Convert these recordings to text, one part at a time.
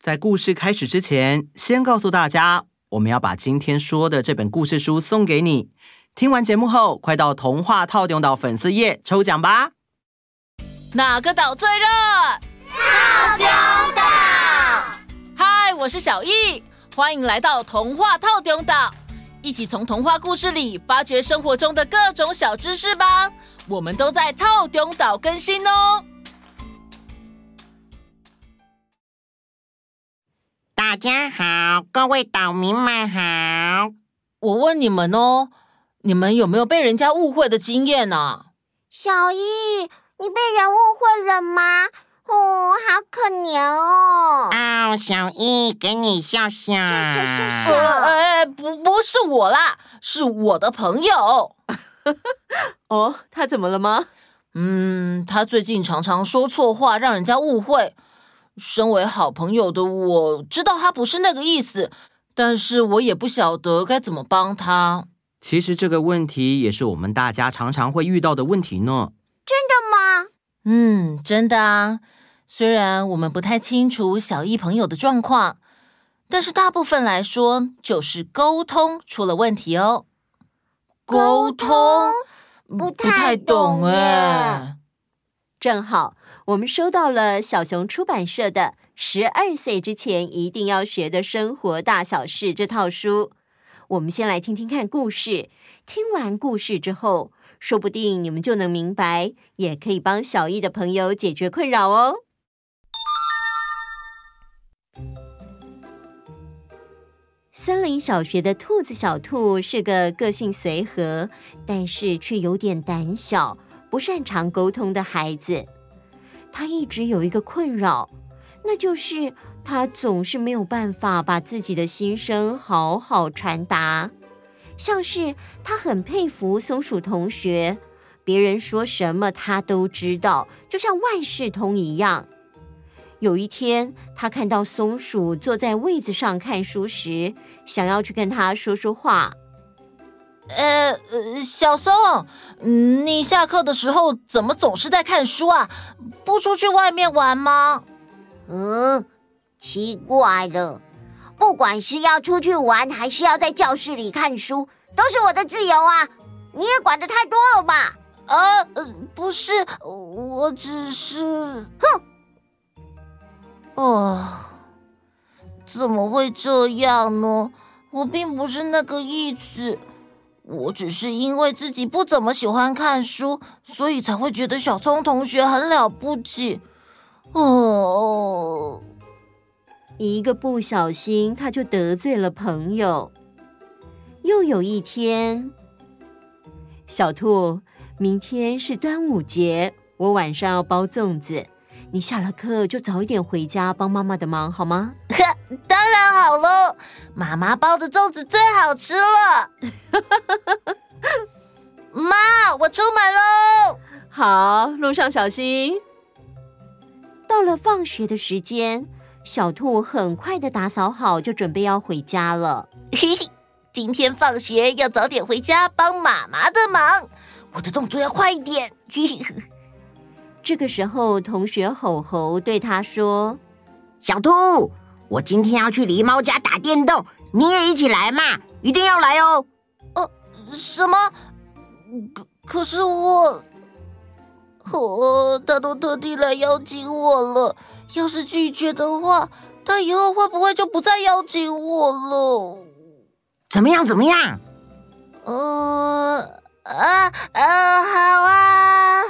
在故事开始之前，先告诉大家，我们要把今天说的这本故事书送给你。听完节目后，快到童话透中岛粉丝页抽奖吧！哪个岛最热？透中岛。嗨，我是小艺，欢迎来到童话透中岛，一起从童话故事里发掘生活中的各种小知识吧。我们都在透中岛更新哦。大家好，各位岛民们好。我问你们哦，你们有没有被人家误会的经验呢？小易，你被人误会了吗？哦，好可怜哦。哦，小易，给你笑笑。笑笑笑笑。呃，不，不是我啦，是我的朋友。哦，他怎么了吗？嗯，他最近常常说错话，让人家误会。身为好朋友的我，知道他不是那个意思，但是我也不晓得该怎么帮他。其实这个问题也是我们大家常常会遇到的问题呢。真的吗？嗯，真的啊。虽然我们不太清楚小艺朋友的状况，但是大部分来说，就是沟通出了问题哦。沟通？不太懂哎。正好。我们收到了小熊出版社的《十二岁之前一定要学的生活大小事》这套书，我们先来听听看故事。听完故事之后，说不定你们就能明白，也可以帮小艺的朋友解决困扰哦。森林小学的兔子小兔是个个性随和，但是却有点胆小、不擅长沟通的孩子。他一直有一个困扰，那就是他总是没有办法把自己的心声好好传达。像是他很佩服松鼠同学，别人说什么他都知道，就像万事通一样。有一天，他看到松鼠坐在位子上看书时，想要去跟他说说话。呃呃，小松，你下课的时候怎么总是在看书啊？不出去外面玩吗？嗯，奇怪了，不管是要出去玩，还是要在教室里看书，都是我的自由啊！你也管的太多了吧？啊，呃，不是，我只是……哼！哦，怎么会这样呢？我并不是那个意思。我只是因为自己不怎么喜欢看书，所以才会觉得小聪同学很了不起。哦，一个不小心，他就得罪了朋友。又有一天，小兔，明天是端午节，我晚上要包粽子，你下了课就早一点回家帮妈妈的忙，好吗？好喽，妈妈包的粽子最好吃了。妈，我出门喽。好，路上小心。到了放学的时间，小兔很快的打扫好，就准备要回家了。嘿嘿，今天放学要早点回家帮妈妈的忙，我的动作要快一点。嘿嘿。这个时候，同学吼吼对他说：“小兔。”我今天要去狸猫家打电动，你也一起来嘛！一定要来哦。呃，什么？可可是我，哦，他都特地来邀请我了。要是拒绝的话，他以后会不会就不再邀请我了？怎么样？怎么样？呃啊啊，好啊，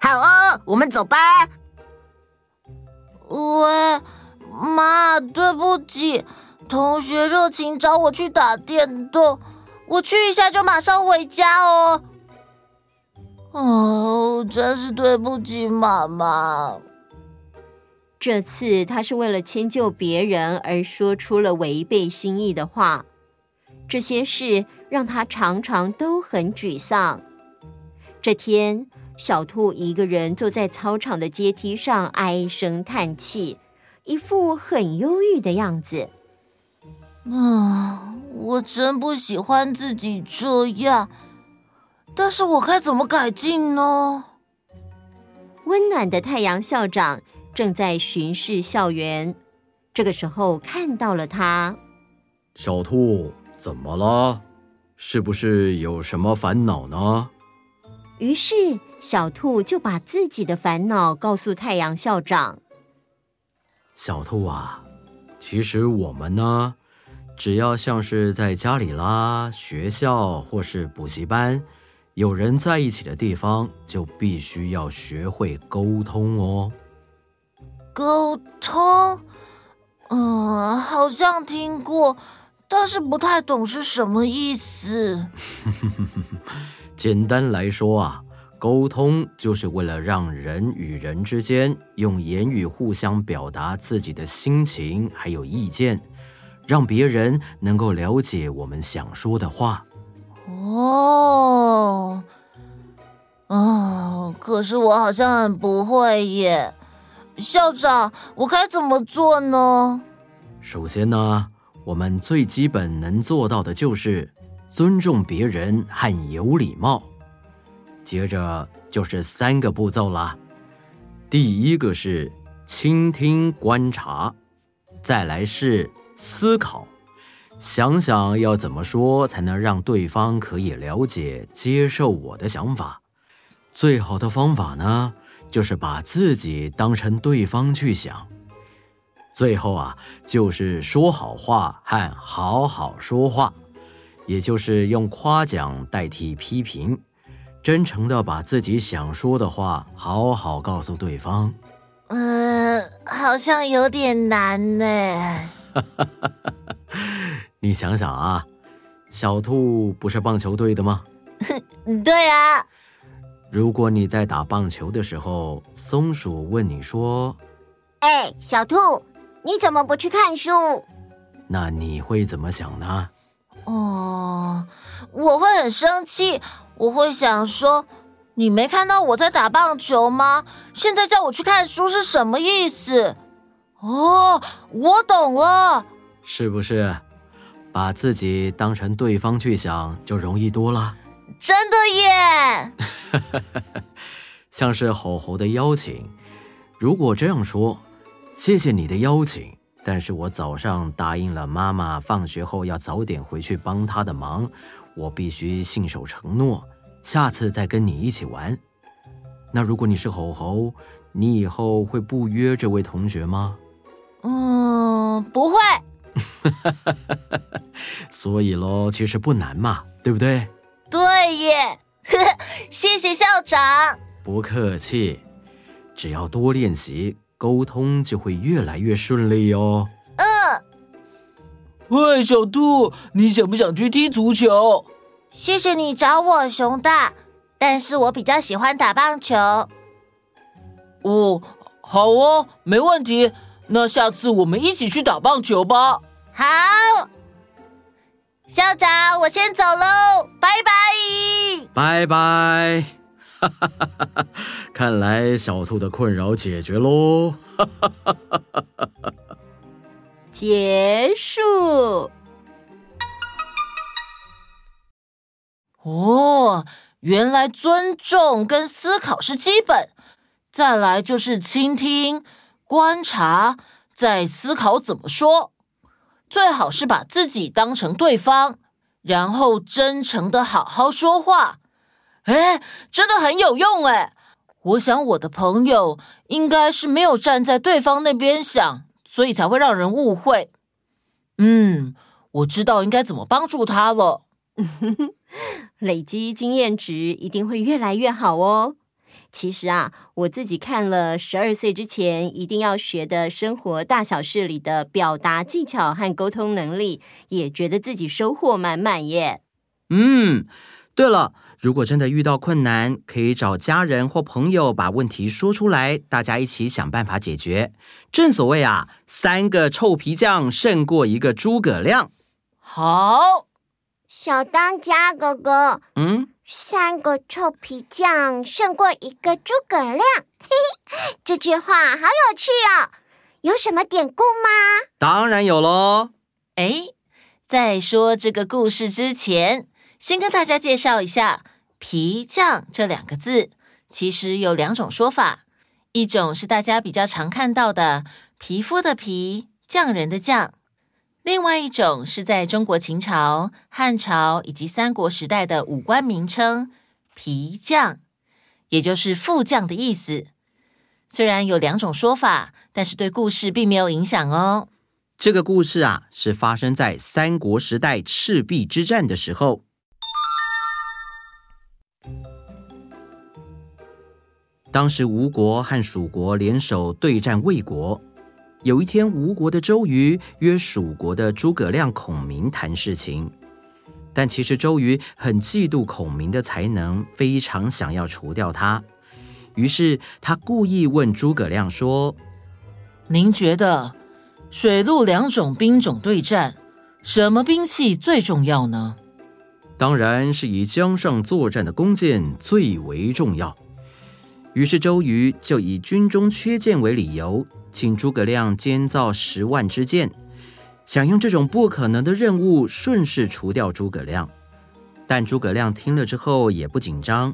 好哦，我们走吧。喂。妈，对不起，同学热情找我去打电动，我去一下就马上回家哦。哦，真是对不起，妈妈。这次他是为了迁就别人而说出了违背心意的话，这些事让他常常都很沮丧。这天，小兔一个人坐在操场的阶梯上，唉声叹气。一副很忧郁的样子。啊，我真不喜欢自己这样，但是我该怎么改进呢？温暖的太阳校长正在巡视校园，这个时候看到了他。小兔，怎么了？是不是有什么烦恼呢？于是小兔就把自己的烦恼告诉太阳校长。小兔啊，其实我们呢，只要像是在家里啦、学校或是补习班，有人在一起的地方，就必须要学会沟通哦。沟通，嗯，好像听过，但是不太懂是什么意思。简单来说啊，沟通就是为了让人与人之间用言语互相表达自己的心情还有意见，让别人能够了解我们想说的话。哦，哦，可是我好像很不会耶。校长，我该怎么做呢？首先呢，我们最基本能做到的就是尊重别人和有礼貌。接着就是三个步骤啦。第一个是倾听观察，再来是思考，想想要怎么说才能让对方可以了解、接受我的想法。最好的方法呢，就是把自己当成对方去想，最后啊，就是说好话和好好说话，也就是用夸奖代替批评，真诚的把自己想说的话好好告诉对方。嗯、呃，好像有点难呢。你想想啊，小兔不是棒球队的吗？对啊。如果你在打棒球的时候，松鼠问你说：“哎，小兔，你怎么不去看书？”那你会怎么想呢？哦，我会很生气，我会想说：“你没看到我在打棒球吗？现在叫我去看书是什么意思？”哦，我懂了，是不是？把自己当成对方去想，就容易多了。真的耶！像是吼吼的邀请，如果这样说：“谢谢你的邀请，但是我早上答应了妈妈，放学后要早点回去帮她的忙，我必须信守承诺，下次再跟你一起玩。”那如果你是吼吼，你以后会不约这位同学吗？嗯，不会。所以喽，其实不难嘛，对不对？对耶，谢谢校长。不客气，只要多练习，沟通就会越来越顺利哦。嗯。喂，小兔，你想不想去踢足球？谢谢你找我，熊大，但是我比较喜欢打棒球。哦，好哦，没问题。那下次我们一起去打棒球吧。好。校长，我先走喽，拜拜。拜拜。哈！看来小兔的困扰解决喽。结束。哦，原来尊重跟思考是基本，再来就是倾听、观察，再思考怎么说。最好是把自己当成对方，然后真诚的好好说话。哎，真的很有用哎！我想我的朋友应该是没有站在对方那边想，所以才会让人误会。嗯，我知道应该怎么帮助他了。累积经验值一定会越来越好哦。其实啊，我自己看了十二岁之前一定要学的生活大小事里的表达技巧和沟通能力，也觉得自己收获满满耶。嗯，对了，如果真的遇到困难，可以找家人或朋友把问题说出来，大家一起想办法解决。正所谓啊，三个臭皮匠胜过一个诸葛亮。好，小当家哥哥，嗯。三个臭皮匠胜过一个诸葛亮，嘿嘿，这句话好有趣哦！有什么典故吗？当然有喽。哎，在说这个故事之前，先跟大家介绍一下“皮匠”这两个字。其实有两种说法，一种是大家比较常看到的“皮肤的皮”，匠人的匠；另外一种是在中国秦朝、汉朝以及三国时代的武官名称——皮匠，也就是副将的意思。虽然有两种说法，但是对故事并没有影响哦。这个故事啊，是发生在三国时代赤壁之战的时候。当时吴国和蜀国联手对战魏国。有一天，吴国的周瑜约蜀国的诸葛亮、孔明谈事情，但其实周瑜很嫉妒孔明的才能，非常想要除掉他。于是他故意问诸葛亮说：“您觉得水陆两种兵种对战，什么兵器最重要呢？”“当然是以江上作战的弓箭最为重要。”于是周瑜就以军中缺箭为理由，请诸葛亮监造十万支箭，想用这种不可能的任务顺势除掉诸葛亮。但诸葛亮听了之后也不紧张，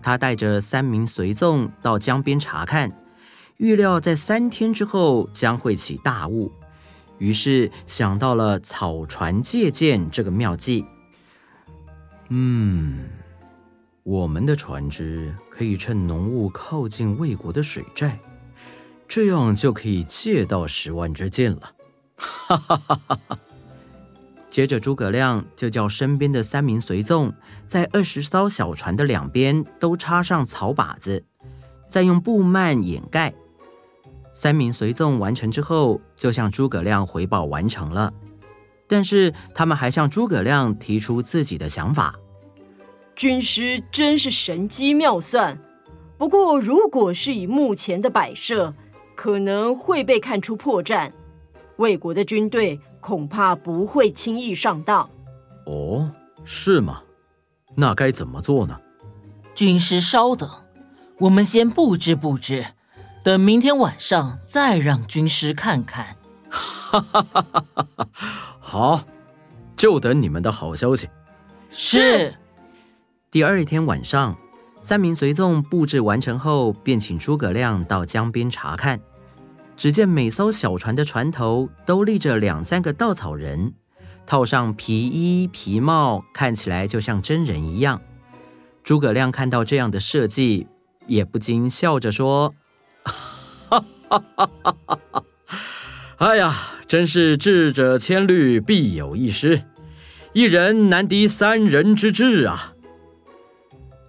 他带着三名随从到江边查看，预料在三天之后将会起大雾，于是想到了草船借箭这个妙计。嗯。我们的船只可以趁浓雾靠近魏国的水寨，这样就可以借到十万支箭了。哈哈哈哈哈！接着，诸葛亮就叫身边的三名随从，在二十艘小船的两边都插上草靶子，再用布幔掩盖。三名随从完成之后，就向诸葛亮回报完成了。但是，他们还向诸葛亮提出自己的想法。军师真是神机妙算，不过如果是以目前的摆设，可能会被看出破绽。魏国的军队恐怕不会轻易上当。哦，是吗？那该怎么做呢？军师稍等，我们先布置布置，等明天晚上再让军师看看。哈哈哈哈哈！好，就等你们的好消息。是。第二天晚上，三名随从布置完成后，便请诸葛亮到江边查看。只见每艘小船的船头都立着两三个稻草人，套上皮衣皮帽，看起来就像真人一样。诸葛亮看到这样的设计，也不禁笑着说：“哈哈哈哈哈！哎呀，真是智者千虑，必有一失，一人难敌三人之智啊！”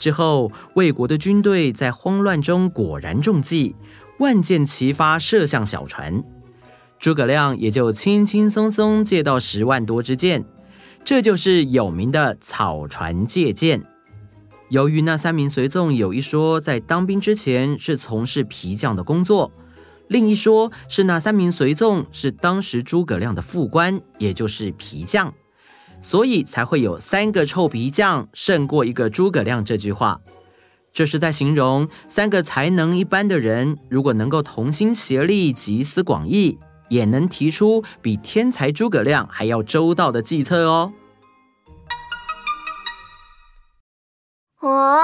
之后，魏国的军队在慌乱中果然中计，万箭齐发，射向小船。诸葛亮也就轻轻松松借到十万多支箭，这就是有名的草船借箭。由于那三名随从有一说在当兵之前是从事皮匠的工作，另一说是那三名随从是当时诸葛亮的副官，也就是皮匠。所以才会有三个臭皮匠胜过一个诸葛亮这句话，这是在形容三个才能一般的人，如果能够同心协力、集思广益，也能提出比天才诸葛亮还要周到的计策哦。哦，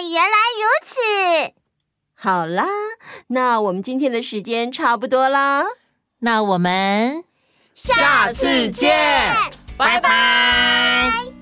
原来如此。好啦，那我们今天的时间差不多啦，那我们下次见。拜拜。